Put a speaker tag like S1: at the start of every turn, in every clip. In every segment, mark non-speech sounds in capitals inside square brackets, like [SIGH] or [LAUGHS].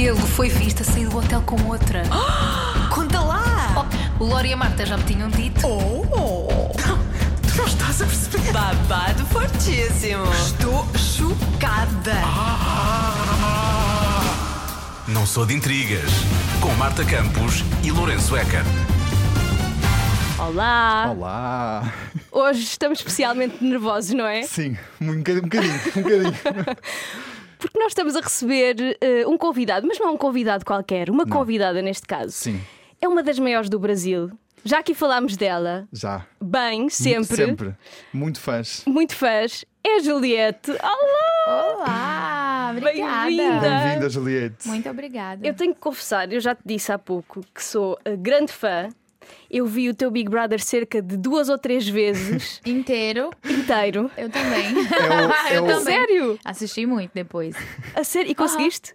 S1: Ele foi visto a sair do hotel com outra. [GASPS]
S2: Conta lá!
S1: Oh, o Lori e a Marta já me tinham dito.
S2: Oh! Tu não estás a perceber?
S3: Babado fortíssimo.
S2: Estou chocada!
S4: Não sou de intrigas. Com Marta Campos e Lourenço Eker.
S5: Olá!
S6: Olá!
S5: Hoje estamos especialmente nervosos, não é?
S6: Sim, um bocadinho, um bocadinho. Um bocadinho. [LAUGHS]
S5: Porque nós estamos a receber eh, um convidado, mas não é um convidado qualquer, uma convidada neste caso.
S6: Sim,
S5: É uma das maiores do Brasil. Já aqui falámos dela,
S6: já.
S5: bem, sempre.
S6: Sempre. Muito fãs.
S5: Muito fãs. É a Juliette. Olá!
S7: Olá, obrigada.
S5: Bem-vinda.
S6: Bem-vinda, Juliette.
S7: Muito obrigada.
S5: Eu tenho que confessar, eu já te disse há pouco que sou grande fã. Eu vi o teu Big Brother cerca de duas ou três vezes [LAUGHS]
S7: Inteiro,
S5: inteiro.
S7: eu também.
S6: É o- é [LAUGHS]
S7: eu
S6: o-
S7: também.
S5: Sério?
S7: Assisti muito depois.
S5: A sério? E conseguiste?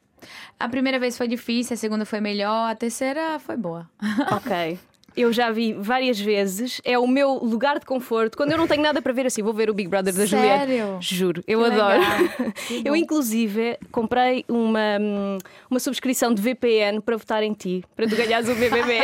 S7: A primeira vez foi difícil, a segunda foi melhor, a terceira foi boa.
S5: Ok. Eu já vi várias vezes, é o meu lugar de conforto. Quando eu não tenho nada para ver assim, vou ver o Big Brother da Juliette.
S7: Sério?
S5: Juro, eu
S7: Que
S5: adoro. Eu, inclusive, comprei uma, uma subscrição de VPN para votar em ti, para tu ganhares o BBB.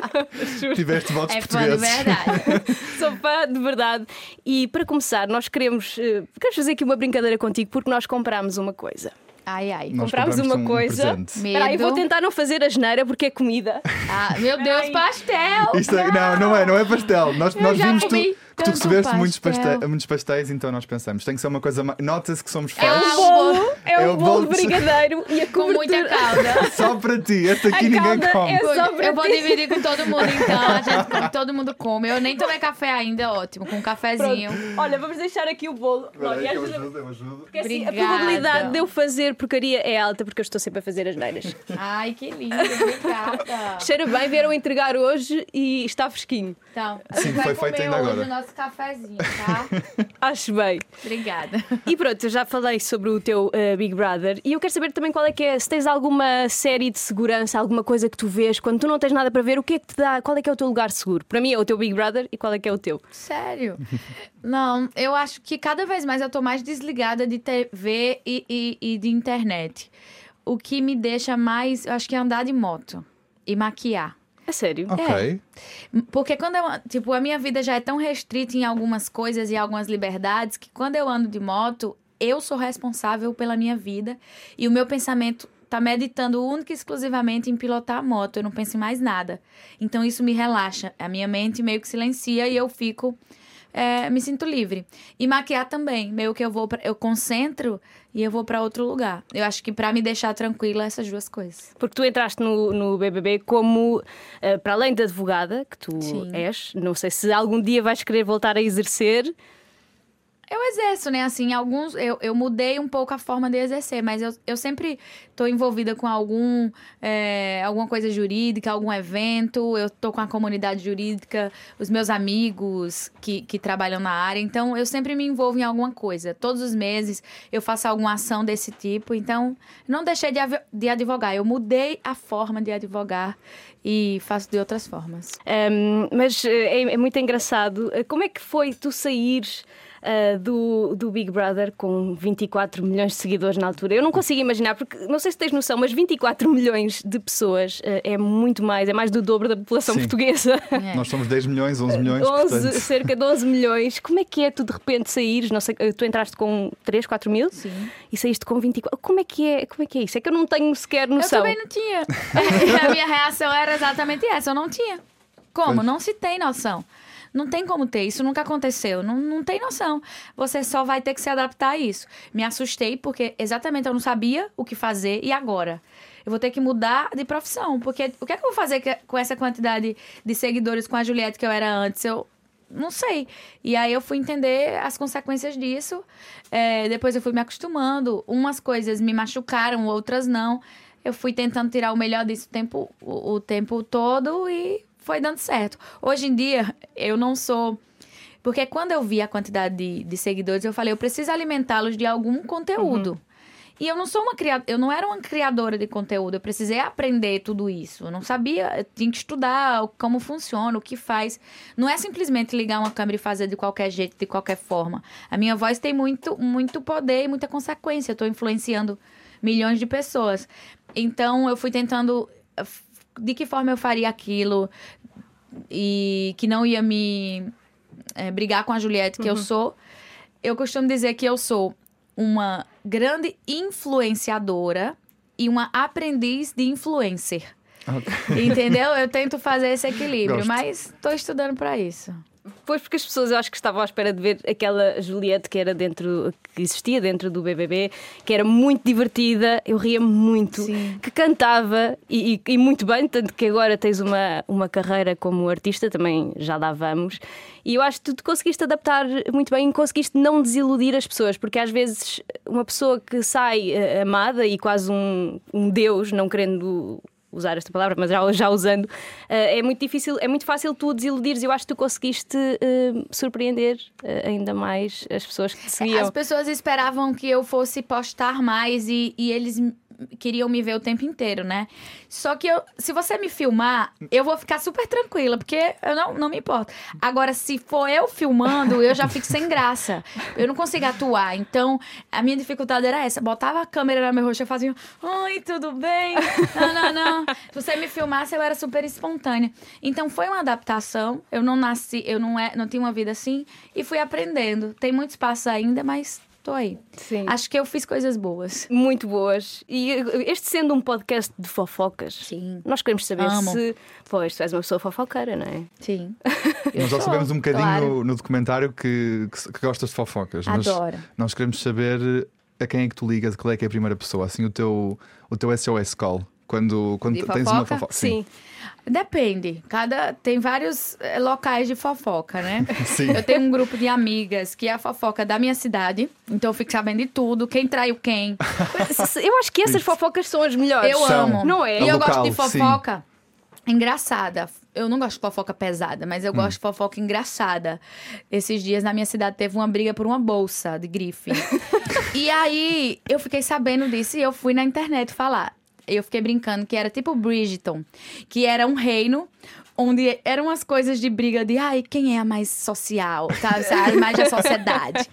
S5: [LAUGHS] Juro.
S6: Tiveste votos
S7: É fã de
S6: portugueses.
S7: verdade.
S5: Sou fã, de verdade. E para começar, nós queremos, eh, queremos fazer aqui uma brincadeira contigo porque nós comprámos uma coisa.
S7: Ai, ai.
S6: Nós
S5: Comprámos
S6: compramos
S5: uma
S6: um
S5: coisa.
S6: presente.
S7: Medo.
S5: Espera aí, vou tentar não fazer a geneira porque é comida.
S7: Ah, meu Deus,
S5: Ai.
S7: pastel!
S6: Isto é- não, não é, não é pastel. Nós, nós
S7: já
S6: vimos tu,
S7: comi
S6: que tu recebeste muitos, paste- muitos pastéis, então nós pensamos, tem que ser uma coisa. ma- Nota-se que somos
S5: É
S6: fãs.
S5: um bolo, é,
S6: É
S5: um
S6: o
S5: bolo de
S6: de-
S5: brigadeiro [LAUGHS] e a
S7: Com muita calda. [LAUGHS]
S6: Só para ti, este aqui
S5: A
S6: ninguém
S5: calda
S6: come.
S5: é só para
S7: Eu vou dividir com todo mundo [LAUGHS] então. A gente todo mundo come. Eu nem tomei café ainda, ótimo. Com um cafezinho.
S5: Pronto. Olha, vamos deixar aqui o bolo.
S6: Espera aí,
S5: Olha,
S6: eu ajudo, eu ajudo.
S5: porque assim, a probabilidade de eu fazer porcaria é alta porque eu estou sempre a fazer as neiras.
S7: Ai, que lindo. Obrigada.
S5: Cheira bem, vieram entregar hoje e está fresquinho.
S7: Então,
S6: Sim, foi feito
S7: comer
S6: ainda agora.
S7: Nosso cafezinho, tá? [LAUGHS]
S5: Acho bem.
S7: Obrigada.
S5: E pronto, eu já falei sobre o teu eh, Big Brother e eu quero saber também qual é que é, se tens alguma série de segurança, alguma coisa que tu vês quando tu não tens nada para ver, o que é que te dá, qual é que é o teu lugar seguro? Para mim é o teu Big Brother e qual é que é o teu?
S7: Sério? [LAUGHS] Não, eu acho que cada vez mais eu tô mais desligada de TV e, e, e de internet. O que me deixa mais, eu acho que é andar de moto e maquiar.
S5: É sério?
S6: Ok.
S7: Porque quando eu, tipo, a minha vida já é tão restrita em algumas coisas e algumas liberdades que quando eu ando de moto, eu sou responsável pela minha vida e o meu pensamento tá meditando única e exclusivamente em pilotar a moto, eu não penso em mais nada. Então isso me relaxa, a minha mente meio que silencia e eu fico é, me sinto livre. E maquiar também, meio que eu vou pra, eu concentro e eu vou pra outro lugar. Eu acho que pra me deixar tranquila essas duas coisas.
S5: Porque tu entraste no, no BBB como, eh, para além de advogada, que tu
S7: Sim.
S5: és, não sei se algum dia vais querer voltar a exercer.
S7: Eu exerço, né? Assim, alguns. Eu, eu mudei um pouco a forma de exercer, mas eu, eu sempre tô envolvida com algum. é, alguma coisa jurídica, algum evento. Eu tô com a comunidade jurídica, os meus amigos que, que trabalham na área. Então, eu sempre me envolvo em alguma coisa. Todos os meses eu faço alguma ação desse tipo. Então, não deixei de, de advogar. Eu mudei a forma de advogar e faço de outras formas.
S5: Um, mas eh, é, é muito engraçado. Eh, Como é que foi tu saíres eh, do, do Big Brother com 24 milhões de seguidores na altura? Eu não consigo imaginar, porque não sei se tens noção, mas 24 milhões de pessoas eh, é muito mais, é mais do dobro da população
S6: Sim.
S5: portuguesa. [LAUGHS]
S7: É.
S6: Nós somos 10 milhões, 11 milhões,
S5: 11,
S6: portanto.
S5: cerca de 11 milhões. Como é que é tu de repente saíres? Não sei, eh, tu entraste com 3, 4 mil
S7: Sim.
S5: e saíste com 24. Como é que é, como é, que é isso? É que eu não tenho sequer
S7: Eu
S5: noção.
S7: também não tinha. [LAUGHS] [LAUGHS] a minha reação era exatamente essa, eu não tinha. Como?
S6: Pois.
S7: Não se tem noção. Não tem como ter, isso nunca aconteceu, não, não tem noção. Você só vai ter que se adaptar a isso. Me assustei porque exatamente eu não sabia o que fazer e agora? Eu vou ter que mudar de profissão, porque o que é que eu vou fazer com essa quantidade de seguidores com a Juliette que eu era antes? Eu não sei. E aí eu fui entender as consequências disso. É, depois eu fui me acostumando. Umas coisas me machucaram, outras não. Eu fui tentando tirar o melhor disso o tempo, o, o tempo todo e foi dando certo. Hoje em dia, eu não sou. Porque quando eu vi a quantidade de, de seguidores, eu falei, eu preciso alimentá-los de algum conteúdo. E eu não sou uma criadora, eu não era uma criadora de conteúdo, eu precisei aprender tudo isso. Eu não sabia, eu tinha que estudar como funciona, o que faz. Não é simplesmente ligar uma câmera e fazer de qualquer jeito, de qualquer forma. A minha voz tem muito, muito poder e muita consequência. Eu tô influenciando milhões de pessoas. Então eu fui tentando eh, de que forma eu faria aquilo e que não ia me eh, brigar com a Juliette que eu sou. Eu costumo dizer que eu sou uma grande influenciadora e uma aprendiz de influencer. Entendeu? Eu tento fazer esse equilíbrio,
S6: Gosto.
S7: mas tô estudando pra isso.
S5: Pois porque as pessoas eu acho que estavam à espera de ver aquela Juliette que era dentro, que existia dentro do BBB, que era muito divertida, eu ria muito,
S7: Sim.
S5: que cantava e, e- e muito bem, tanto que agora tens uma, uma carreira como artista, também já lá vamos. E eu acho que tu te conseguiste adaptar muito bem e conseguiste não desiludir as pessoas, porque às vezes uma pessoa que sai eh, amada e quase um, um deus, não querendo usar esta palavra, mas já, já usando, eh, é muito difícil, é muito fácil tu desiludires. Eu acho que tu conseguiste eh, surpreender eh, ainda mais as pessoas que te seguiam.
S7: As pessoas esperavam que eu fosse postar mais e, e eles queriam me ver o tempo inteiro, né? Só que eu, se você me filmar, eu vou ficar super tranquila, porque eu não, não me importo. Agora, se for eu filmando, eu já fico sem graça. Eu não consigo atuar. Então, a minha dificuldade era essa. Botava a câmera na meu rosto e fazia, oi, tudo bem? Não, não, não. Se você me filmasse, eu era super espontânea. Então, foi uma adaptação. Eu não nasci, eu não, é, não tinha uma vida assim e fui aprendendo. Tem muito espaço ainda, mas tô aí.
S5: Sim.
S7: Acho que eu fiz coisas boas.
S5: Muito boas. E eh, este sendo um podcast de fofocas,
S7: Sim.
S5: nós queremos saber
S7: Amo.
S5: se. Pois, tu és uma pessoa fofoqueira, não é?
S7: Sim.
S6: Nós [LAUGHS] já sabemos um bocadinho
S7: claro.
S6: no, no documentário que, que, que gostas de fofocas. mas
S7: Adoro.
S6: Nós queremos saber a quem é que tu ligas, qual é que é a primeira pessoa, assim, o teu, o teu SOS call. Quando, quando
S7: De
S6: tens uma
S7: fofoca?
S6: fofoca.
S5: Sim.
S7: Depende. Cada tem vários eh, locais de fofoca, né? [LAUGHS]
S6: Sim.
S7: Eu tenho um grupo de amigas que é a fofoca da minha cidade, então eu fico sabendo de tudo, quem traiu quem.
S5: Eu acho que essas fofocas são as melhores.
S7: Eu
S6: São.
S7: amo.
S5: Não é?
S7: E eu
S6: Local,
S7: gosto de fofoca engraçada. Eu não gosto de fofoca pesada, mas eu gosto de fofoca engraçada. Esses dias na minha cidade teve uma briga por uma bolsa de grife. [LAUGHS] e aí eu fiquei sabendo disso e eu fui na internet falar. Eu fiquei brincando que era tipo Bridgeton, que era um reino onde eram umas coisas de briga de ai, quem é a mais social, [LAUGHS] tá? A mais da sociedade.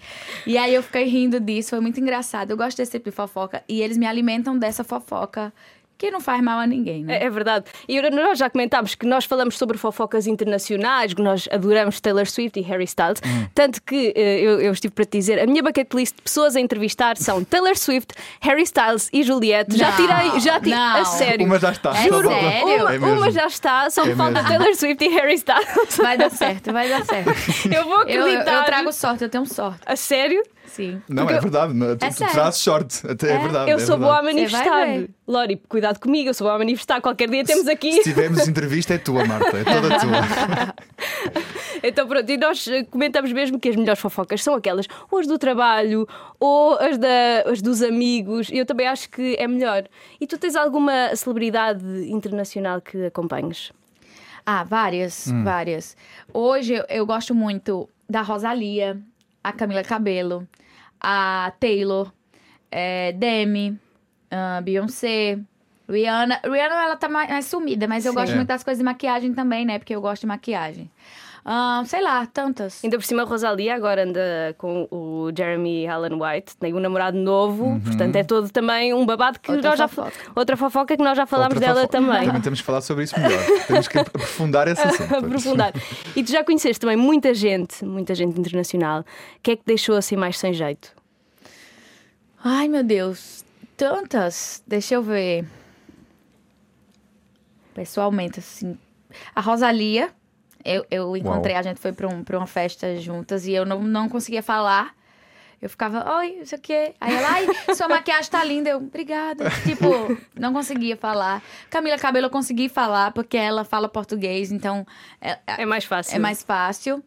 S7: E aí eu fiquei rindo disso, foi muito engraçado. Eu gosto desse tipo de fofoca e eles me alimentam dessa fofoca que não faz mal a ninguém, né?
S5: É, é verdade. E nós já comentámos que nós falamos sobre fofocas internacionais, que nós adoramos Taylor Swift e Harry Styles. Tanto que eh, eu, eu estive para te dizer, a minha bucket list de pessoas a entrevistar são [LAUGHS] Taylor Swift, Harry Styles e Juliette. Já
S7: Não,
S5: tirei, já tirei.
S7: não.
S5: A sério.
S6: Uma já está.
S7: É sério?
S5: Uma,
S6: É
S5: uma já está, só me
S6: É
S5: falta. Taylor Swift e Harry Styles.
S7: Vai dar certo, vai dar certo. [LAUGHS]
S5: Eu vou
S7: Eu,
S5: acreditar.
S7: eu, eu trago sorte, eu tenho sorte.
S5: A sério?
S7: Sim.
S6: Não,
S5: Porque
S6: é verdade. não, Tu,
S7: É
S6: tu
S7: sério.
S6: trazes sorte. Até é, verdade.
S5: eu
S6: é
S5: sou
S6: verdade.
S5: boa a manifestar. Lori, cuidado comigo, eu sou boa a manifestar. Qualquer dia temos aqui.
S6: Se tivermos entrevista, é tua, Marta. É toda tua. [LAUGHS]
S5: Então pronto, e nós eh, comentamos mesmo que as melhores fofocas são aquelas, ou as do trabalho, ou as, da, as dos amigos. Eu também acho que é melhor. E tu tens alguma celebridade internacional que acompanhes?
S7: Ah, várias, várias. Hoje eu, eu gosto muito da Rosalia, a Camila Cabello, a Taylor, é, Demi, a Beyoncé, Rihanna. Rihanna, ela tá mais, mais sumida, mas eu
S5: Sim.
S7: gosto
S6: É.
S7: muito das coisas de maquiagem também, né? Porque eu gosto de maquiagem. Ah, sei lá, tantas.
S5: Ainda por cima, a Rosalia agora anda com o Jeremy Allen White, tem um namorado novo, portanto é todo também um babado que
S7: Outra
S5: nós já
S7: fofoca.
S5: outra fofoca que nós já falámos
S6: Outra
S5: dela
S6: fofoca.
S5: também.
S6: Também temos que falar sobre isso melhor. Temos que aprofundar esse [LAUGHS] assunto.
S5: aprofundar. E tu já conheceste também muita gente, muita gente internacional. O que é que deixou assim mais sem jeito?
S7: Ai, meu Deus. Tantas. Deixa eu ver. Pessoalmente, assim. A Rosalia, eu, eu encontrei, a gente foi pra, um, pra uma festa juntas e eu não, não conseguia falar. Eu ficava, oi, isso aqui. Aí ela, ai, sua [LAUGHS] maquiagem tá linda. Eu, obrigada. Tipo, não conseguia falar. Camila Cabelo eu consegui falar, porque ela fala português, então é,
S5: É mais fácil.
S7: é mais fácil.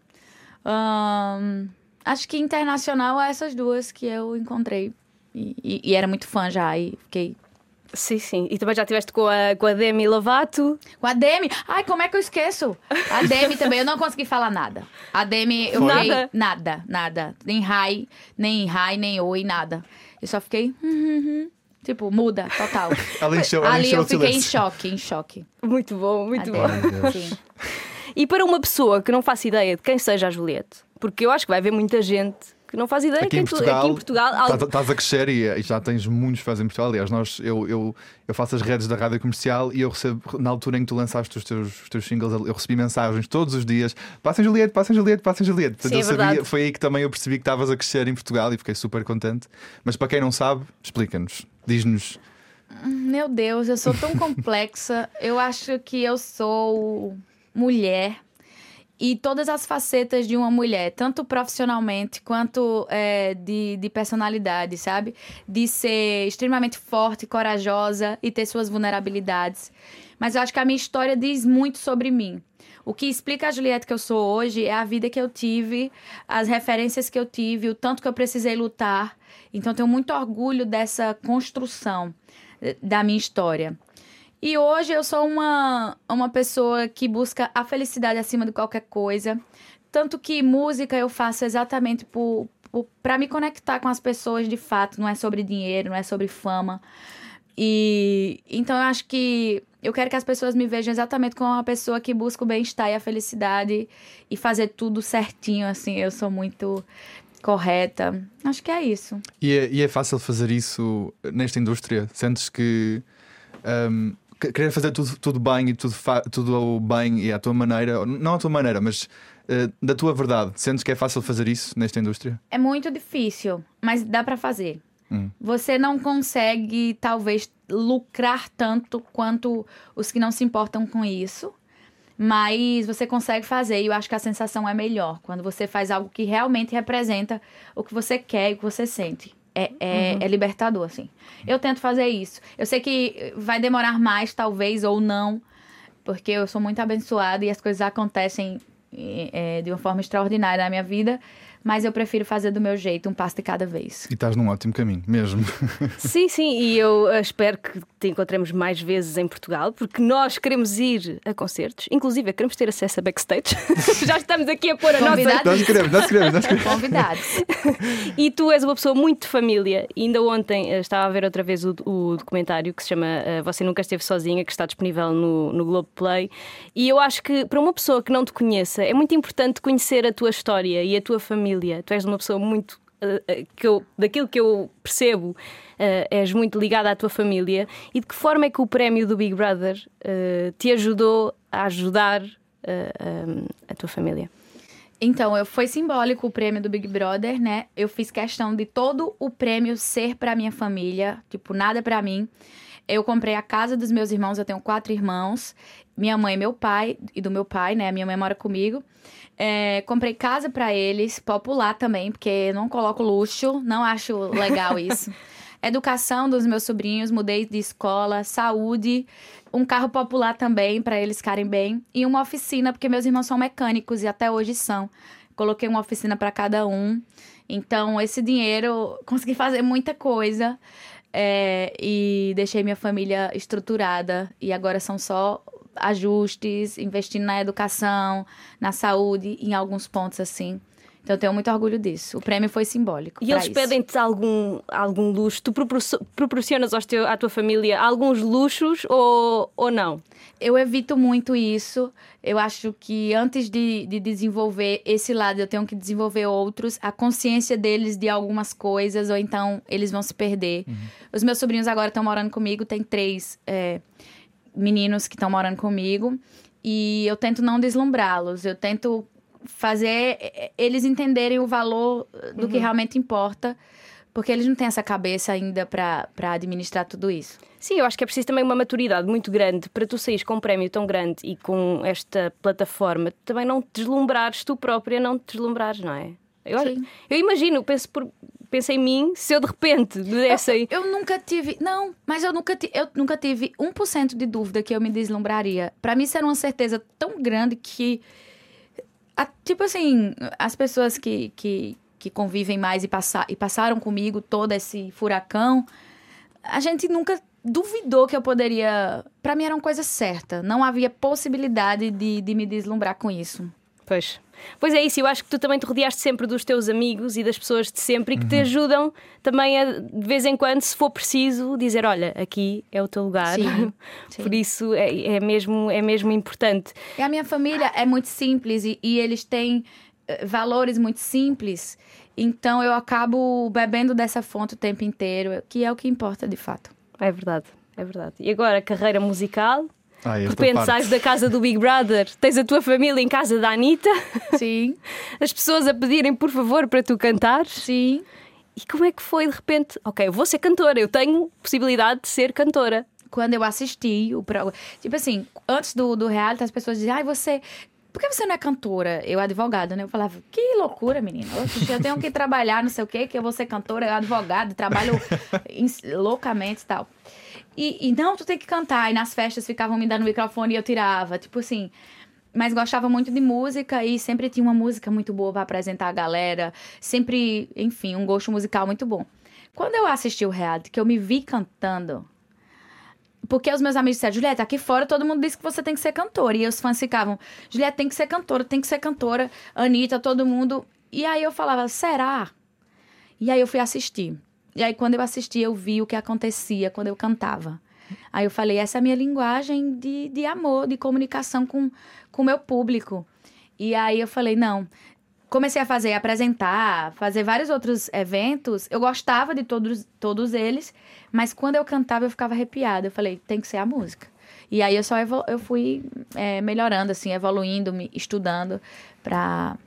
S7: Ahn, acho que internacional é essas duas que eu encontrei. E, e- e era muito fã já, e fiquei.
S5: Sim, sim. E também já estiveste com a, com a Demi Lovato.
S7: Com a Demi! Ai, como é que eu esqueço? A Demi também, eu não consegui falar nada. A Demi, eu
S5: Foi?
S7: fiquei.
S5: Nada?
S7: Nada. Nem hi, nem hi, nem oi, nada. Eu só fiquei. hum, hum, hum. Tipo, muda, total. [LAUGHS]
S6: Ela encheu, ela
S7: Ali
S6: encheu
S7: eu fiquei em choque, em choque.
S5: Muito bom, muito
S7: A
S5: bom. E para uma pessoa que não faça ideia de quem seja a Juliette, porque eu acho que vai haver muita gente que não faz ideia
S6: Aqui em Portugal,
S5: aqui em Portugal
S6: estás-
S5: algo-
S6: estás a crescer e, e já tens muitos fãs em Portugal. Aliás, nós, eu, eu, eu faço as redes da rádio comercial e eu recebo, na altura em que tu lançaste os teus, os teus singles, eu recebi mensagens todos os dias: passem Juliette, passem Juliette, passem Juliette. Portanto,
S5: Sim,
S6: eu
S5: é
S6: sabia, foi aí que também eu percebi que estavas a crescer em Portugal e fiquei super contente. Mas para quem não sabe, explica-nos, diz-nos.
S7: Meu Deus, eu sou tão complexa. Eu acho que eu sou mulher e todas as facetas de uma mulher, tanto profissionalmente quanto é, de, de personalidade, sabe? De ser extremamente forte, corajosa e ter suas vulnerabilidades. Mas eu acho que a minha história diz muito sobre mim. O que explica a Juliette que eu sou hoje é a vida que eu tive, as referências que eu tive, o tanto que eu precisei lutar. Então, tenho muito orgulho dessa construção eh, da minha história. E hoje eu sou uma, uma pessoa que busca a felicidade acima de qualquer coisa. Tanto que música eu faço exatamente por, para me conectar com as pessoas de fato. Não é sobre dinheiro, não é sobre fama. E então eu acho que eu quero que as pessoas me vejam exatamente como uma pessoa que busca o bem-estar e a felicidade e fazer tudo certinho, assim. Eu sou muito correta. Acho que é isso.
S6: E é, e é fácil fazer isso nesta indústria? Sentes que. que- querer fazer tudo, tudo bem e tudo, tudo bem e à tua maneira, não à tua maneira, mas eh, da tua verdade, sentes que é fácil fazer isso nesta indústria?
S7: É muito difícil, mas dá pra fazer.
S6: Hum.
S7: Você não consegue, talvez, lucrar tanto quanto os que não se importam com isso. Mas você consegue fazer e eu acho que a sensação é melhor quando você faz algo que realmente representa o que você quer e o que você sente. É, é, é libertador, assim. Eu tento fazer isso. Eu sei que vai demorar mais, talvez, ou não, porque eu sou muito abençoada e as coisas acontecem é, de uma forma extraordinária na minha vida, mas eu prefiro fazer do meu jeito, um passo de cada vez.
S6: E estás num ótimo caminho, mesmo. [LAUGHS]
S5: Sim, sim, e eu eh, espero que te encontremos mais vezes em Portugal, porque nós queremos ir a concertos, inclusive queremos ter acesso a backstage. [LAUGHS] Já estamos aqui a pôr a nossa.
S7: Convidados.
S6: nós queremos, nós queremos, nós queremos.
S7: Convidados. [LAUGHS]
S5: E tu és uma pessoa muito de família. E ainda ontem eh, estava a ver outra vez o, o documentário que se chama eh, Você Nunca Esteve Sozinha, que está disponível no, no Globoplay. E eu acho que para uma pessoa que não te conheça, é muito importante conhecer a tua história e a tua família. Tu és uma pessoa muito. eh, eh, que eu, daquilo que eu percebo, eh, és muito ligada à tua família. E de que forma é que o prémio do Big Brother eh, te ajudou a ajudar eh, a tua família?
S7: Então, eu, foi simbólico o prêmio do Big Brother, né? Eu fiz questão de todo o prêmio ser pra minha família, tipo, nada pra mim. Eu comprei a casa dos meus irmãos, eu tenho quatro irmãos, minha mãe e meu pai, e do meu pai, né? Minha mãe mora comigo. É, comprei casa pra eles, popular também, porque não coloco luxo, não acho legal [LAUGHS] isso. Educação dos meus sobrinhos, mudei de escola, saúde, um carro popular também pra eles ficarem bem e uma oficina, porque meus irmãos são mecânicos e até hoje são. Coloquei uma oficina pra cada um. Então, esse dinheiro, consegui fazer muita coisa é, e deixei minha família estruturada. E agora são só ajustes, investindo na educação, na saúde, em alguns pontos assim. Então, eu tenho muito orgulho disso. O prêmio foi simbólico.
S5: E eles pedem-te algum, algum luxo? Tu proporcio- proporcionas aos teu, à tua família alguns luxos ou, ou não?
S7: Eu evito muito isso. Eu acho que antes de, de desenvolver esse lado, eu tenho que desenvolver outros. A consciência deles de algumas coisas, ou então eles vão se perder. Os meus sobrinhos agora estão morando comigo, tem três é, meninos que estão morando comigo. E eu tento não deslumbrá-los. Eu tento fazer eh, eles entenderem o valor do que realmente importa. Porque eles não têm essa cabeça ainda para administrar tudo isso.
S5: Sim, eu acho que é preciso também uma maturidade muito grande para tu saís com um prémio tão grande e com esta plataforma, também não te deslumbrares tu própria, não te deslumbrares, não é? Eu,
S7: Sim.
S5: eu imagino, penso, por, penso em mim, se eu de repente me desse aí.
S7: Eu nunca tive. Não, mas eu nunca, eu nunca tive 1% de dúvida que eu me deslumbraria. Pra mim, isso era uma certeza tão grande que. A- tipo assim, as pessoas que, que, que convivem mais e, passa, e passaram comigo todo esse furacão, a gente nunca duvidou que eu poderia. Pra mim, era uma coisa certa. Não havia possibilidade de, de me deslumbrar com isso.
S5: Pois. Pois é isso, eu acho que tu também te rodeaste sempre dos teus amigos e das pessoas de sempre e que te
S7: Uhum.
S5: ajudam também a, de vez em quando, se for preciso, dizer: olha, aqui é o teu lugar.
S7: Sim, [LAUGHS] sim.
S5: Por isso é, é mesmo, é mesmo importante.
S7: E a minha família é muito simples e, e eles têm eh, valores muito simples. Então eu acabo bebendo dessa fonte o tempo inteiro, que é o que importa de fato.
S5: É verdade, é verdade. E agora, carreira musical.
S6: Ah,
S5: De repente
S6: parte.
S5: sais da casa do Big Brother, tens a tua família em casa da Anitta,
S7: Sim, [LAUGHS]
S5: as pessoas a pedirem por favor para tu cantares.
S7: sim.
S5: E como é que foi de repente? Ok, eu vou ser cantora, eu tenho possibilidade de ser cantora.
S7: Quando eu assisti o programa. Tipo assim, antes do, do reality, as pessoas diziam, ai, você. Por que você não é cantora? Eu, advogada, né? Eu falava, que loucura, menina. Eu tenho que trabalhar, não sei o quê, que eu vou ser cantora, eu advogada, trabalho [LAUGHS] loucamente e tal. E, e não, tu tem que cantar. E nas festas ficavam me dando microfone e eu tirava. Tipo assim. Mas gostava muito de música e sempre tinha uma música muito boa pra apresentar a galera. Sempre, enfim, um gosto musical muito bom. Quando eu assisti o reality, que eu me vi cantando, porque os meus amigos disseram, Julieta, aqui fora todo mundo disse que você tem que ser cantora. E os fãs ficavam, Julieta, tem que ser cantora, tem que ser cantora. Anitta, todo mundo. E aí eu falava, será? E aí eu fui assistir. E aí quando eu assisti, eu vi o que acontecia quando eu cantava. Aí eu falei, essa é a minha linguagem de, de amor, de comunicação com o meu público. E aí eu falei, não. Comecei a fazer, apresentar, fazer vários outros eventos. Eu gostava de todos, todos eles, mas quando eu cantava eu ficava arrepiada. Eu falei, tem que ser a música. E aí eu só eu fui é, melhorando, assim, evoluindo, me estudando pra,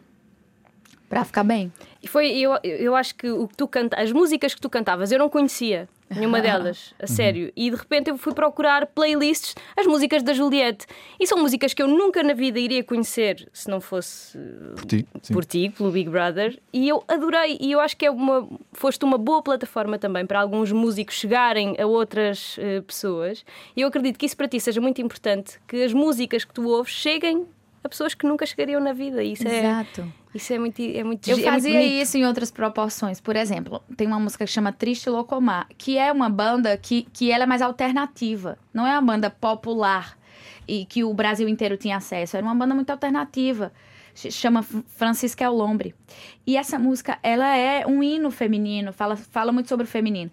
S7: pra ficar bem.
S5: E foi, eu, eu acho que o que tu canta, as músicas que tu cantavas, eu não conhecia nenhuma [LAUGHS] delas, a sério. E de repente eu fui procurar playlists, as músicas da Juliette. E são músicas que eu nunca na vida iria conhecer se não fosse uh,
S6: Por ti,
S5: por ti, pelo Big Brother. E eu adorei. E eu acho que é uma, foste uma boa plataforma também para alguns músicos chegarem a outras eh, pessoas. E eu acredito que isso para ti seja muito importante, que as músicas que tu ouves cheguem a pessoas que nunca chegariam na vida. Isso é,
S7: Exato.
S5: isso é muito, é muito
S7: Eu
S5: é muito
S7: fazia
S5: bonito.
S7: isso em outras proporções. Por exemplo, tem uma música que chama Triste Locomar, que é uma banda que, que ela é mais alternativa. Não é uma banda popular e que o Brasil inteiro tinha acesso. Era uma banda muito alternativa. Chama Francisca Elombre. E essa música, ela é um hino feminino, fala, fala muito sobre o feminino.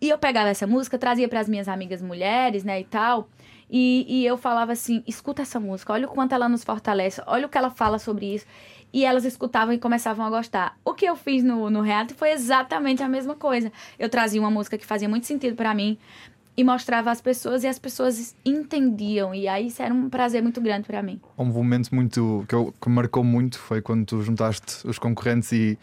S7: E eu pegava essa música, trazia para as minhas amigas mulheres, né, e tal. E, e eu falava assim: escuta essa música, olha o quanto ela nos fortalece, olha o que ela fala sobre isso. E elas escutavam e começavam a gostar. O que eu fiz no, no reality foi exatamente a mesma coisa. Eu trazia uma música que fazia muito sentido para mim e mostrava às pessoas e as pessoas entendiam. E aí isso era um prazer muito grande para mim.
S6: Um momento muito que, eu, que marcou muito foi quando tu juntaste os concorrentes e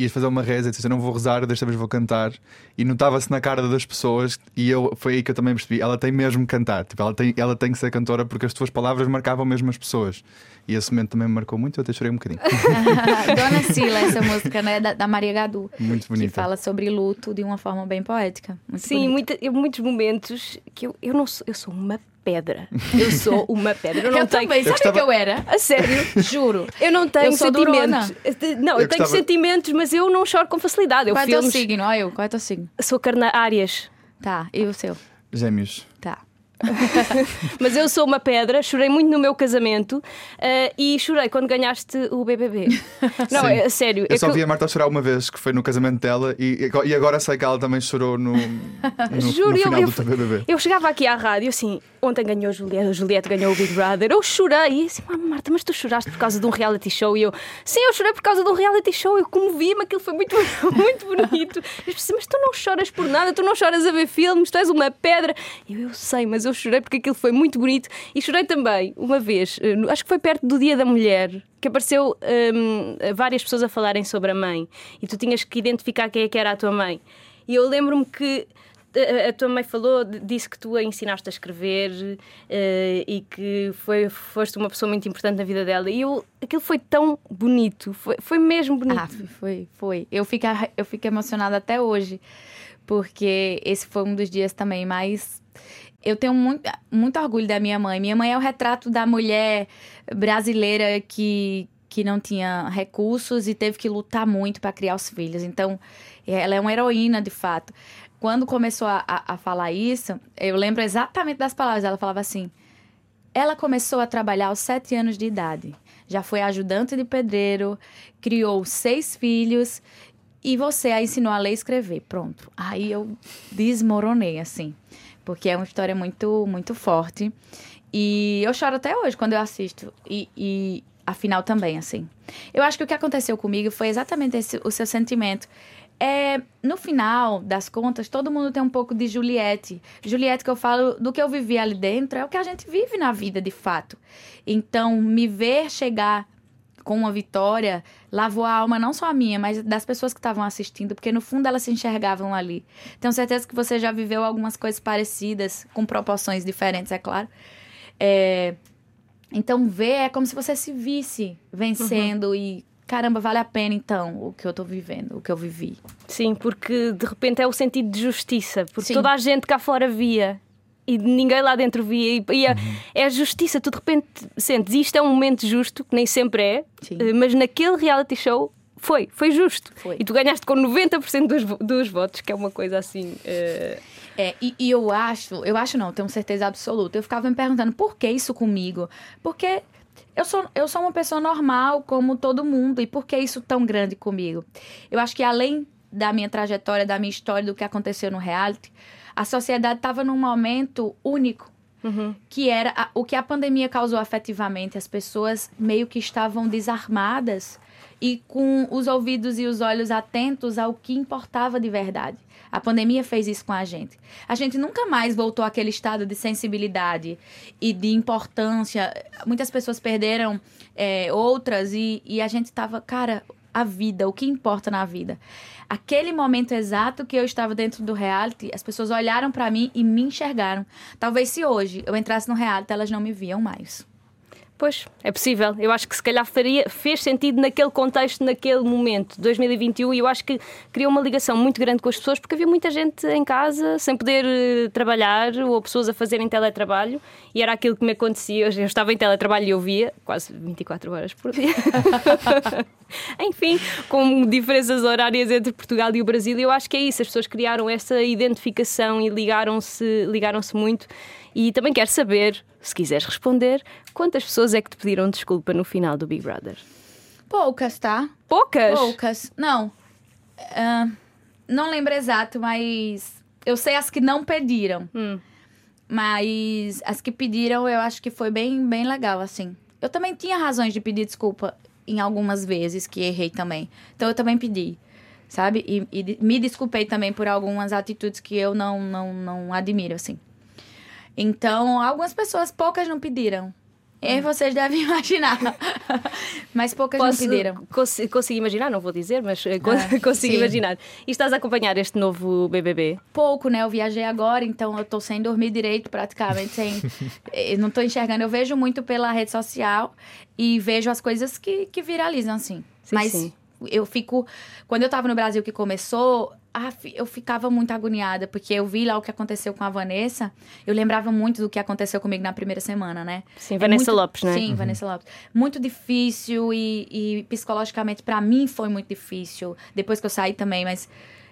S6: ias fazer uma reza e disseste: Eu não vou rezar, desta vez vou cantar. E notava-se na cara das pessoas, e eu, foi aí que eu também percebi: ela tem mesmo que cantar, tipo, ela, tem, ela tem que ser cantora porque as tuas palavras marcavam mesmo as pessoas. E esse momento também me marcou muito, eu até chorei um bocadinho. [LAUGHS]
S7: Dona Sila, essa música, né, da, da Maria Gadu.
S6: Muito
S7: Que
S6: bonita.
S7: fala sobre luto de uma forma bem poética. Muito
S5: Sim, muita, muitos momentos que eu, eu não sou, eu sou uma pedra. Eu sou uma pedra. Eu não
S7: Eu
S5: tenho.
S7: também, sabe o
S6: gostava-
S7: que eu era?
S5: A sério.
S7: Juro.
S5: Eu não tenho
S7: Eu
S5: sentimentos. Não, eu,
S6: Eu
S5: tenho
S6: gostava-
S5: sentimentos, mas eu não choro com facilidade. Eu
S7: Qual é teu
S5: filmes,
S7: signo? Olha eu, qual é teu signo?
S5: sou carna Árias.
S7: Tá, e o seu?
S6: Gêmeos.
S5: Mas eu sou uma pedra, chorei muito no meu casamento eh, e chorei quando ganhaste o BBB. [LAUGHS] Não, é sério.
S6: Eu
S5: é
S6: só
S5: que-
S6: vi a Marta chorar uma vez, que foi no casamento dela, e, e agora sei que ela também chorou no, no,
S5: Juro,
S6: no
S5: eu-
S6: final
S5: eu,
S6: do teu BBB.
S5: eu chegava aqui à rádio assim, ontem ganhou a Juliette, a Juliette ganhou o Big Brother, eu chorei e assim, "Ah, Marta, mas tu choraste por causa de um reality show? E eu, sim, eu chorei por causa de um reality show, eu comovi-me, aquilo foi muito, [LAUGHS] muito bonito. E as pessoas, mas tu não choras por nada, tu não choras a ver filmes, tu és uma pedra. E eu, eu sei, mas eu chorei porque aquilo foi muito bonito. E chorei também, uma vez, eh, acho que foi perto do Dia da Mulher, que apareceu hum, várias pessoas a falarem sobre a mãe e tu tinhas que identificar quem é que era a tua mãe. E eu lembro-me que a, a tua mãe falou, disse que tu a ensinaste a escrever eh, e que foi, foste uma pessoa muito importante na vida dela. E eu, aquilo foi tão bonito, foi, foi mesmo bonito.
S7: Ah, foi, foi. Eu fico, eu fico emocionada até hoje, porque esse foi um dos dias também mais. Eu tenho muito, muito orgulho da minha mãe. Minha mãe é o retrato da mulher brasileira que, que não tinha recursos e teve que lutar muito para criar os filhos. Então, ela é uma heroína, de fato. Quando começou a, a, a falar isso, eu lembro exatamente das palavras. Ela falava assim: ela começou a trabalhar aos sete anos de idade. Já foi ajudante de pedreiro, criou seis filhos e você a ensinou a ler e escrever. Pronto. Aí eu desmoronei, assim. Porque é uma história muito, muito forte. E eu choro até hoje quando eu assisto. E, e, a final também, assim. Eu acho que o que aconteceu comigo foi exatamente esse, o seu sentimento. É, no final das contas, todo mundo tem um pouco de Juliette. Juliette, que eu falo do que eu vivi ali dentro, é o que a gente vive na vida de fato. Então, me ver chegar com uma vitória lavou a alma não só a minha, mas das pessoas que estavam assistindo, porque no fundo elas se enxergavam ali. Tenho certeza que você já viveu algumas coisas parecidas, com proporções diferentes, é claro. É, então, ver é como se você se visse vencendo uhum. e caramba, vale a pena então o que eu estou vivendo, o que eu vivi.
S5: Sim, porque de repente é o sentido de justiça, porque Sim. toda a gente cá fora via e ninguém lá dentro via. E, e é, uhum. é, a justiça, tu de repente sentes isto é um momento justo, que nem sempre é, Sim. Eh, mas naquele reality show foi, foi justo. Foi. E tu ganhaste com 90% dos, dos votos, que é uma coisa assim. Uh...
S7: É, e, e, eu acho, eu acho não, tenho certeza absoluta. Eu ficava me perguntando por que isso comigo? Porque eu sou, eu sou uma pessoa normal, como todo mundo, e por que isso tão grande comigo? Eu acho que além da minha trajetória, da minha história, do que aconteceu no reality, a sociedade estava num momento único. Uhum. Que era a, o que a pandemia causou afetivamente. As pessoas meio que estavam desarmadas e com os ouvidos e os olhos atentos ao que importava de verdade. A pandemia fez isso com a gente. A gente nunca mais voltou àquele estado de sensibilidade e de importância. Muitas pessoas perderam é, outras e, e a gente estava, cara, a vida, o que importa na vida. Aquele momento exato que eu estava dentro do reality, as pessoas olharam para mim e me enxergaram. Talvez se hoje eu entrasse no reality, elas não me viam mais.
S5: Pois, é possível. Eu acho que se calhar faria, fez sentido naquele contexto, naquele momento, 2021, e eu acho que criou uma ligação muito grande com as pessoas, porque havia muita gente em casa sem poder uh, trabalhar, ou pessoas a fazerem teletrabalho, e era aquilo que me acontecia. Eu estava em teletrabalho e eu via quase 24 horas por dia. [LAUGHS] Enfim, com diferenças horárias entre Portugal e o Brasil, eu acho que é isso. As pessoas criaram essa identificação e ligaram-se ligaram muito. E também quero saber, se quiseres responder, quantas pessoas é que te pediram desculpa no final do Big Brother?
S7: Poucas, tá?
S5: Poucas?
S7: Poucas. Não. Uh, não lembro exato, mas eu sei as que não pediram. Hum. Mas as que pediram, eu acho que foi bem, bem legal, assim. Eu também tinha razões de pedir desculpa em algumas vezes que errei também. Então eu também pedi, sabe? E, e me desculpei também por algumas atitudes que eu não, não, não admiro, assim. Então, algumas pessoas, poucas não pediram. E hum. vocês devem [LAUGHS] imaginar. mas poucas Posso, não pediram.
S5: Cons consigo imaginar, não vou dizer, mas ah, [LAUGHS] consigo sim. imaginar. E estás a acompanhar este novo BBB?
S7: Pouco, né? Eu viajei agora, então eu tô sem dormir direito, praticamente, sem. [LAUGHS] eu não tô enxergando. Eu vejo muito pela rede social e vejo as coisas que, que viralizam, assim. Sim, mas sim. eu fico. Quando eu tava no Brasil que começou, ah, eu ficava muito agoniada, porque eu vi lá o que aconteceu com a Vanessa. Eu lembrava muito do que aconteceu comigo na primeira semana, né?
S5: Sim, é Vanessa
S7: muito,
S5: Lopes, né?
S7: Sim, uhum. Vanessa Lopes. Muito difícil e, e psicologicamente para mim foi muito difícil. Depois que eu saí também, mas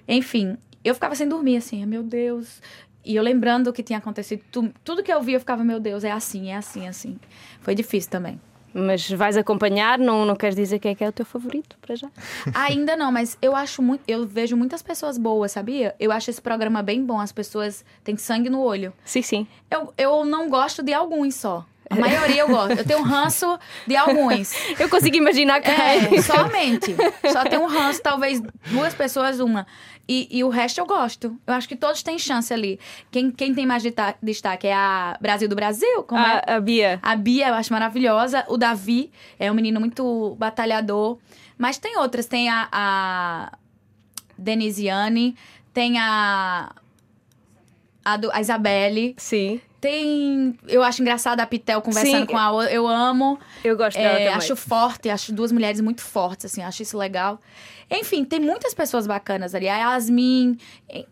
S7: enfim, eu ficava sem dormir assim, meu Deus. E eu lembrando o que tinha acontecido, tu, tudo que eu via eu ficava, meu Deus, é assim, é assim, é assim. Foi difícil também.
S5: Mas vais acompanhar, não, não queres dizer quem é que é o teu favorito para já?
S7: Ainda não, mas eu acho muito. Eu vejo muitas pessoas boas, sabia? Eu acho esse programa bem bom. As pessoas têm sangue no olho.
S5: Sim, sim.
S7: Eu, eu não gosto de alguns só. A maioria eu gosto. Eu tenho um ranço de alguns. [LAUGHS]
S5: Eu consigo imaginar que
S7: é. Somente. Só tem um ranço, talvez duas pessoas, uma. E, e, o resto eu gosto. Eu acho que todos têm chance ali. Quem, quem tem mais destaque é a Brasil do Brasil.
S5: Como a,
S7: é?
S5: a Bia.
S7: A Bia, eu acho maravilhosa. O Davi é um menino muito batalhador. Mas tem outras. Tem a, a Denisiane. Tem a. A, do, a Isabelle.
S5: Sim.
S7: Tem. Eu acho engraçada a Pitel conversando Sim, com a outra. Eu amo.
S5: Eu gosto dela é, também.
S7: Acho forte, acho duas mulheres muito fortes, assim, acho isso legal. Enfim, tem muitas pessoas bacanas ali. A Yasmin,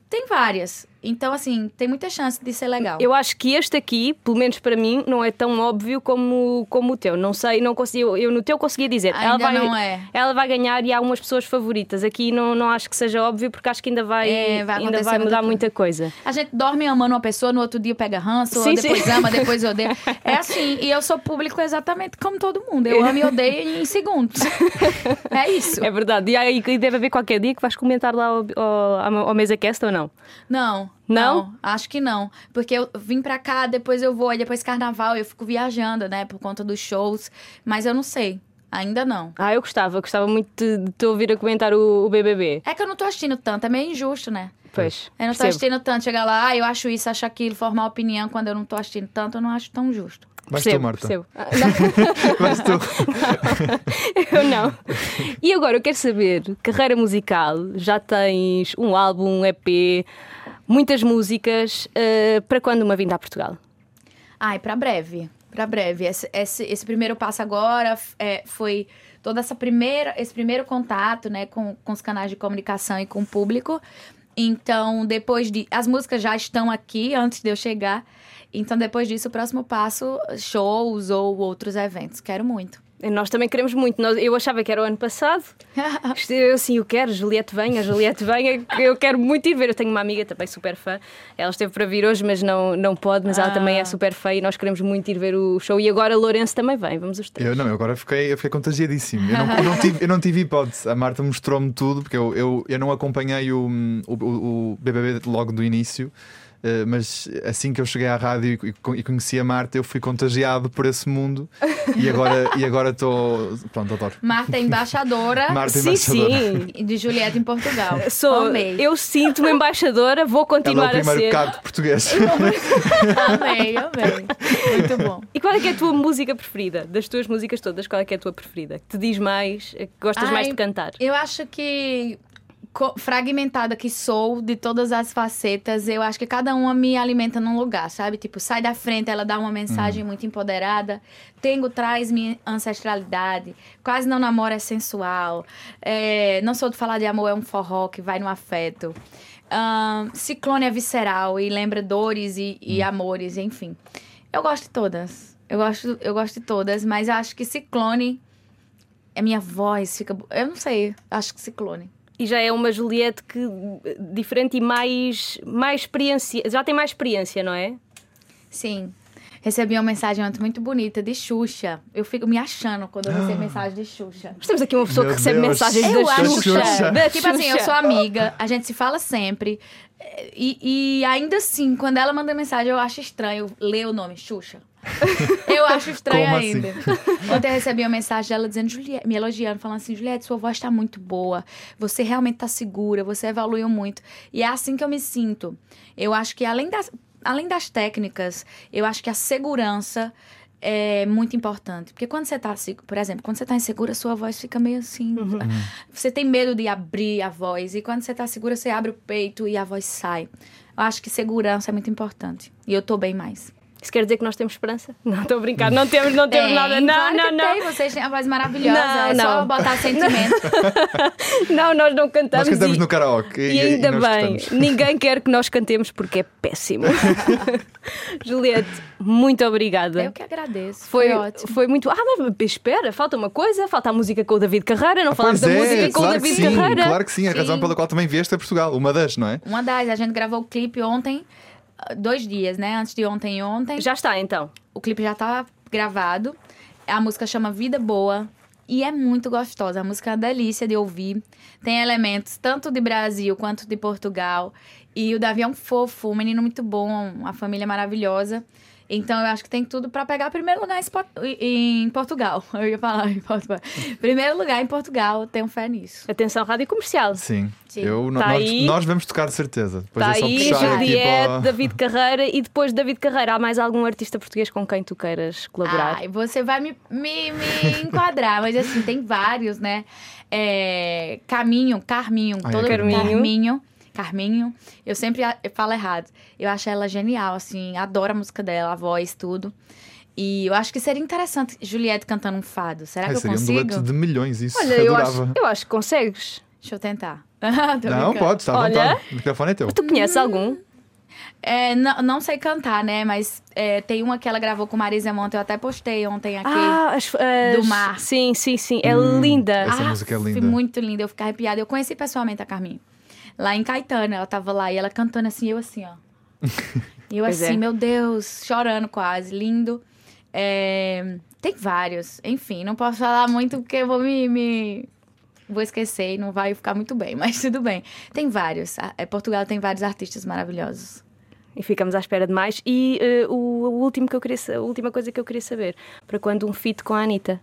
S7: tem várias. Então, assim, tem muita chance de ser legal.
S5: Eu acho que este aqui, pelo menos para mim, não é tão óbvio como, como o teu. Não sei, não consegui, eu no teu conseguia dizer.
S7: Ainda
S5: ela vai,
S7: não é.
S5: Ela vai ganhar e há algumas pessoas favoritas. Aqui não, não acho que seja óbvio porque acho que ainda vai, é, vai ainda vai mudar muita coisa.
S7: A gente dorme amando uma pessoa, no outro dia pega ranço, sim, depois sim. ama, depois odeia. [LAUGHS] É assim, e eu sou público exatamente como todo mundo. Eu amo e odeio em segundos. [LAUGHS] é isso.
S5: É verdade. E aí deve haver qualquer dia que vais comentar lá ao, ao, ao mesa cast ou não?
S7: Não.
S5: Não?
S7: acho que não. Porque eu vim pra cá, depois eu vou, aí depois carnaval eu fico viajando, né, por conta dos shows. Mas eu não sei. Ainda não.
S5: Ah, eu gostava, gostava muito de, te ouvir a comentar o, o BBB.
S7: É que eu não tô assistindo tanto, é meio injusto, né?
S5: Pois.
S7: Eu não tô
S5: percebo.
S7: assistindo tanto, chegar lá, ah, eu acho isso, acho aquilo, formar opinião quando eu não tô assistindo tanto, eu não acho tão justo.
S6: Vais tu,
S5: Percebo,
S6: Marta.
S5: percebo. Ah, [LAUGHS] não.
S6: Vais tu.
S5: Eu não. E agora eu quero saber, carreira musical, já tens um álbum, um EP, muitas músicas, eh, para quando uma vinda a Portugal?
S7: Ai, pra breve. Pra breve. Esse, esse, esse primeiro passo agora é, foi toda essa primeira, esse primeiro contato, né, com, com os canais de comunicação e com o público. Então, depois de. As músicas já estão aqui antes de eu chegar. Então, depois disso, o próximo passo, shows ou outros eventos. Quero muito.
S5: Nós também queremos muito. Nós- Eu achava que era o ano passado. [LAUGHS] Eu assim, eu quero, Juliette venha, Juliette venha, eu quero muito ir ver. Eu tenho uma amiga também super fã. Ela esteve para vir hoje, mas não, não pode, mas ela também é super fã e nós queremos muito ir ver o show. E agora Lourenço também vem, vamos os três.
S6: Eu não, eu agora fiquei, eu fiquei contagiadíssimo. Eu não, eu não tive, eu não tive hipótese. A Marta mostrou-me tudo, porque eu, eu, eu não acompanhei o, o, o BBB logo do início. Eh, Mas assim que eu cheguei à rádio e co- conheci a Marta, eu fui contagiado por esse mundo e agora e agora estou. Pronto, adoro.
S7: Marta é embaixadora [LAUGHS]
S6: Marta
S5: sim,
S6: embaixadora.
S5: sim.
S7: de Julieta em Portugal. [LAUGHS]
S5: Sou,
S7: Amei.
S5: eu sinto-me embaixadora, vou
S6: Ela é
S5: continuar
S6: o
S5: a
S6: primeiro
S5: ser.
S6: cargo português. [LAUGHS]
S7: amei, amei. Muito bom.
S5: E qual é que é a tua música preferida? Das tuas músicas todas, qual é que é a tua preferida? Que te diz mais, que gostas mais
S7: Ai,
S5: de cantar?
S7: Eu acho que fragmentada que sou de todas as facetas, eu acho que cada uma me alimenta num lugar, sabe? Tipo, sai da frente, ela dá uma mensagem muito empoderada. Tengo traz minha ancestralidade. Quase não namoro é sensual. É, não sou de falar de amor, é um forró que vai no afeto. Ahn, Ciclone é visceral e lembra dores e, e amores, enfim. Eu gosto de todas. Eu gosto, eu gosto de todas, mas acho que Ciclone a minha voz fica. Eu não sei, acho que ciclone.
S5: E já é uma Juliette que diferente e mais, mais experiência, já tem mais experiência, não é?
S7: Sim. Recebi uma mensagem ontem muito bonita de Xuxa. Eu fico me achando quando eu recebo mensagem de Xuxa.
S5: Nós temos aqui uma pessoa
S6: Meu
S5: que recebe
S6: Deus.
S5: mensagens
S7: Eu
S5: da Xuxa.
S6: Xuxa.
S5: Da
S7: Tipo assim, eu
S5: Xuxa.
S7: sou amiga, a gente se fala sempre. E, e ainda assim, quando ela manda mensagem, eu acho estranho ler o nome Xuxa. Eu acho estranho
S6: Como assim?
S7: ainda. Ontem eu recebi uma mensagem dela dizendo, Juliette, me elogiando, falando assim, Juliette, sua voz tá muito boa. Você realmente tá segura, você evoluiu muito. E é assim que eu me sinto. Eu acho que além das, além das técnicas, eu acho que a segurança é muito importante. Porque quando você tá, segu- por exemplo, quando você tá insegura, sua voz fica meio assim. Você tem medo de abrir a voz. E quando você tá segura, você abre o peito e a voz sai. Eu acho que segurança é muito importante. E eu tô bem mais.
S5: Isso quer dizer que nós temos esperança? [LAUGHS] Não, estou a brincar, não temos, não temos nada. Não,
S7: claro
S5: não,
S7: que
S5: não.
S7: Tem. Vocês têm a voz maravilhosa.
S5: Não,
S7: é só
S5: não.
S7: botar [LAUGHS] sentimento.
S5: Não, nós não cantamos.
S6: Nós cantamos
S5: e,
S6: no karaoke.
S5: e ainda
S6: nós
S5: bem,
S6: gostamos. [LAUGHS]
S5: ninguém quer que nós cantemos porque é péssimo. Juliette, muito obrigada.
S7: eu que agradeço.
S5: Foi,
S7: Foi, ótimo.
S5: foi muito. Ah, mas espera, falta uma coisa, falta a música com o David Carreira, não falámos
S6: Pois
S5: da
S6: é,
S5: música com o
S6: claro que
S5: David
S6: sim,
S5: Carreira.
S6: claro que sim. A razão
S7: Sim.
S6: pela qual também vieste a Portugal. Uma das, não é?
S7: Uma das, a gente gravou o clipe ontem, ah, dois dias, né? Antes de ontem e ontem.
S5: Já está então.
S7: O clipe já tá gravado. A música chama Vida Boa. E é muito gostosa. A música é uma delícia de ouvir. Tem elementos tanto de Brasil quanto de Portugal. E o Davi é um fofo, um menino muito bom, uma família maravilhosa. Então eu acho que tem tudo pra pegar primeiro lugar em, Portugal. [LAUGHS] Eu ia falar em Portugal. Primeiro lugar em Portugal, tenho fé nisso.
S5: Atenção, rádio comercial.
S6: Sim.
S7: Sim.
S6: Eu,
S5: Tá
S6: nós,
S5: aí.
S6: nós vamos tocar de certeza. Depois
S5: Está
S6: é só
S5: aí Juliette,
S6: para...
S5: David Carreira e depois de David Carreira, há mais algum artista português com quem tu queiras colaborar?
S7: Ai, você vai me, me, me enquadrar, mas assim, tem vários, né? É, Caminho, Carminho,
S6: Ai,
S7: todo
S6: é
S5: Carminho.
S7: Carminho. Carminho, eu sempre eu falo errado. Eu acho ela genial, assim, adoro a música dela, a voz, tudo. E eu acho que seria interessante Juliette cantando um fado. Será
S6: Ai,
S7: que eu
S6: seria um
S7: consigo?
S6: dueto de milhões, isso.
S5: Olha, [LAUGHS] eu
S6: adorava.
S5: acho, eu acho que consegues.
S7: Deixa eu tentar. [LAUGHS]
S6: Não, pode, está à
S5: Olha.
S6: vontade. O microfone é teu.
S5: Tu conheces algum?
S7: É, não, não sei cantar, né? Mas é, tem uma que ela gravou com Marisa Monte, eu até postei ontem aqui.
S5: Ah, as, as-
S7: Do mar.
S5: Sim, sim, sim. É
S6: Hum,
S5: linda.
S6: essa
S7: Ah,
S6: música é linda.
S7: muito linda, eu fiquei arrepiada. Eu conheci pessoalmente a Carminho. Lá em Caetano, ela tava lá e ela cantando assim, eu assim, ó. [LAUGHS] Eu
S5: Pois
S7: assim,
S5: é.
S7: meu Deus, chorando quase, lindo. É, Tem vários, enfim, não posso falar muito porque eu vou me, me, vou esquecer e não vai ficar muito bem, [LAUGHS] mas tudo bem. Tem vários. É, Portugal tem vários artistas maravilhosos.
S5: E ficamos à espera de mais. E eh, o, o último que eu queria, a última coisa que eu queria saber: para quando um feat com a Anitta?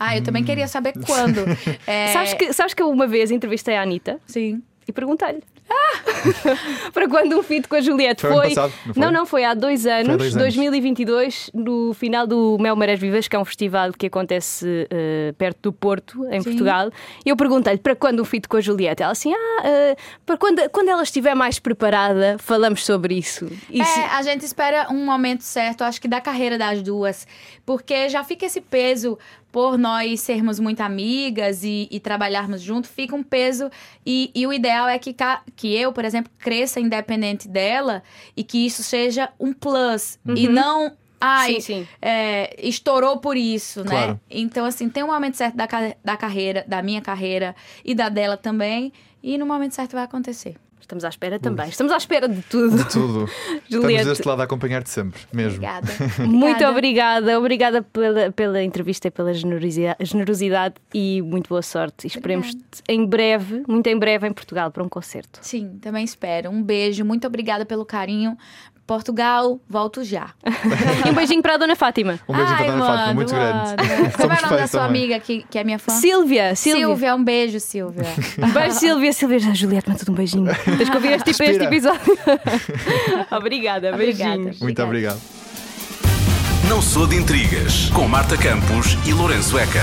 S7: Ah, eu também queria saber quando. [LAUGHS] É,
S5: Sabes, que, sabes que eu uma vez entrevistei a Anitta
S7: Sim.
S5: E perguntei-lhe. [LAUGHS] para quando um feat com a Juliette
S6: Foi ano passado, não foi?
S5: não, não, foi há dois anos,
S6: há dois anos.
S5: 2022, no final do Mel Marés Vivas, que é um festival que acontece eh, perto do Porto, em
S7: Sim.
S5: Portugal. E eu perguntei-lhe para quando um feat com a Juliette. Ela assim, ah, eh, para quando, quando ela estiver mais preparada, falamos sobre isso. E se-
S7: É, a gente espera um momento certo, acho que da carreira das duas, porque já fica esse peso por nós sermos muito amigas e, e trabalharmos junto, fica um peso e, e o ideal é que, que eu, por exemplo, cresça independente dela e que isso seja um plus e não ai,
S5: Sim, sim.
S7: é, estourou por isso, né?
S6: Claro.
S7: Então, assim, tem um momento certo da, da carreira, da minha carreira e da dela também, e no momento certo vai acontecer.
S5: Estamos à espera também. Estamos à espera de tudo.
S6: De tudo. [LAUGHS] Estamos
S5: Juliette.
S6: deste lado a acompanhar-te sempre, mesmo.
S7: Obrigada. [LAUGHS]
S5: Muito obrigada, obrigada pela, pela entrevista e pela generosidade, generosidade e muito boa sorte. E esperemos-te em breve, muito em breve, em Portugal para um concerto.
S7: Sim, também espero. Um beijo, muito obrigada pelo carinho. Portugal, volto já.
S5: E um beijinho para a Dona Fátima.
S6: Um beijo para a Dona Fátima,
S7: mano,
S6: muito grande.
S7: mano. [LAUGHS] Como é o nome da sua
S6: também.
S7: amiga que, que é minha fã?
S5: Silvia, Silvia.
S7: Silvia, um beijo, Silvia. [LAUGHS]
S5: Beijo, Silvia. Silvia, já, Juliette, manda-te um beijinho. Tens que ouvir este, este
S6: Respira.
S5: episódio. [LAUGHS] Obrigada,
S7: Obrigada.
S5: beijinhos.
S6: Muito obrigado.
S4: Não sou de intrigas. Com Marta Campos e Lourenço Eker.